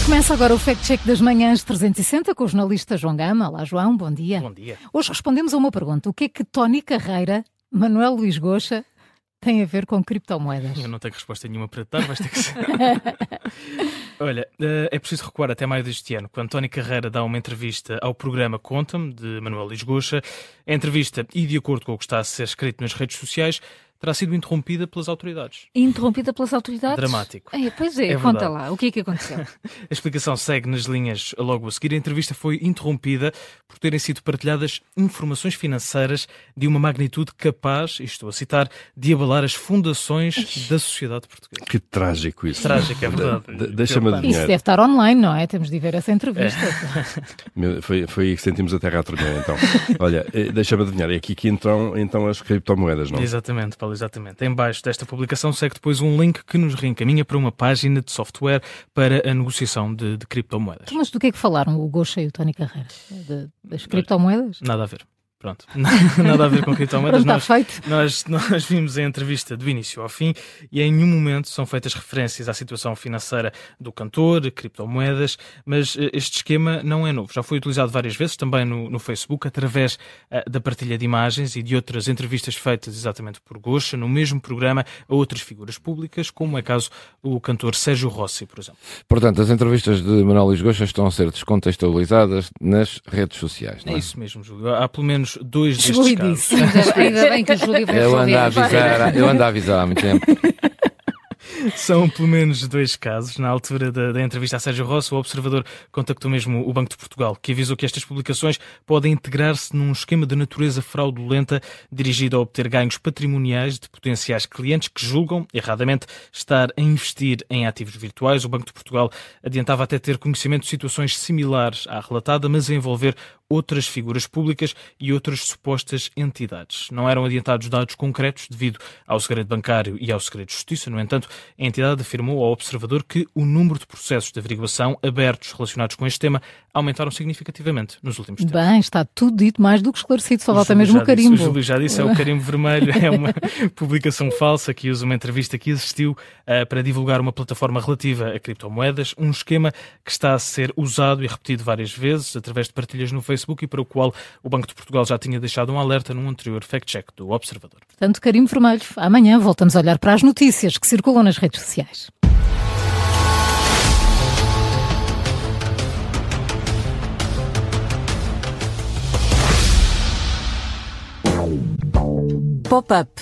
Começa agora o Fact Check das Manhãs 360 com o jornalista João Gama. Olá, João, bom dia. Bom dia. Hoje respondemos a uma pergunta. O que é que Tony Carreira, Manuel Luís Goxa tem a ver com criptomoedas? Eu não tenho resposta nenhuma para dar, vais ter que ser. Olha, eh, é preciso recuar até maio deste ano, quando Tony Carreira dá uma entrevista ao programa Conta-me, de Manuel Lisgocha. A entrevista, e de acordo com o que está a ser escrito nas redes sociais, terá sido interrompida pelas autoridades. Interrompida pelas autoridades? Dramático. É, pois é, É conta verdade. lá, o que é que aconteceu? A explicação segue nas linhas logo a seguir. A entrevista foi interrompida por terem sido partilhadas informações financeiras de uma magnitude capaz, e estou a citar, de abalar as fundações da sociedade portuguesa. Que trágico isso. Trágico, é verdade. De- Deixa-me Isso adivinhar. deve estar online, não é? Temos de ver essa entrevista. Meu, Foi, foi aí que sentimos a terra a tremer, então. Olha, eh, deixa-me adivinhar. É aqui que entram então as criptomoedas, não? Exatamente, Paulo, exatamente. Em baixo desta publicação segue depois um link que nos reencaminha para uma página de software para a negociação de, de criptomoedas. Mas do que é que falaram o Goxa e o Tony Carreira? De- das criptomoedas? Nada a ver. Pronto. Nada a ver com criptomoedas. Pronto, está Nós, feito. nós, nós vimos a entrevista do início ao fim e em nenhum momento são feitas referências à situação financeira do cantor, criptomoedas, mas eh, este esquema não é novo. Já foi utilizado várias vezes também no, no Facebook, através eh, da partilha de imagens e de outras entrevistas feitas exatamente por Goxa, no mesmo programa, a outras figuras públicas, como é caso o cantor Sérgio Rossi, por exemplo. Portanto, as entrevistas de Manuel Luís Goxa estão a ser descontextualizadas nas redes sociais. Não É é? isso mesmo, Júlio. Há pelo menos dois Chegou destes casos. disse. Ainda, ainda bem que o Júlio vai Eu ando, a avisar, eu ando a avisar há muito tempo. São pelo menos dois casos. Na altura da, da entrevista a Sérgio Rossi, o observador contactou mesmo o Banco de Portugal, que avisou que estas publicações podem integrar-se num esquema de natureza fraudulenta dirigido a obter ganhos patrimoniais de potenciais clientes que julgam, erradamente, estar a investir em ativos virtuais. O Banco de Portugal adiantava até ter conhecimento de situações similares à relatada, mas a envolver outras figuras públicas e outras supostas entidades. Não eram adiantados dados concretos devido ao segredo bancário e ao segredo de justiça. No entanto, a entidade afirmou ao observador que o número de processos de averiguação abertos relacionados com este tema aumentaram significativamente nos últimos tempos. Bem, está tudo dito, mais do que esclarecido, só falta mesmo o carimbo. Disse, o Júlio já disse, é o carimbo vermelho, é uma publicação falsa que usa uma entrevista que existiu ah, para divulgar uma plataforma relativa a criptomoedas, um esquema que está a ser usado e repetido várias vezes através de partilhas no Facebook e para o qual o Banco de Portugal já tinha deixado um alerta num anterior fact-check do Observador. Portanto, carimbo vermelho. Amanhã voltamos a olhar para as notícias que circulam nas redes sociais. Pop-up.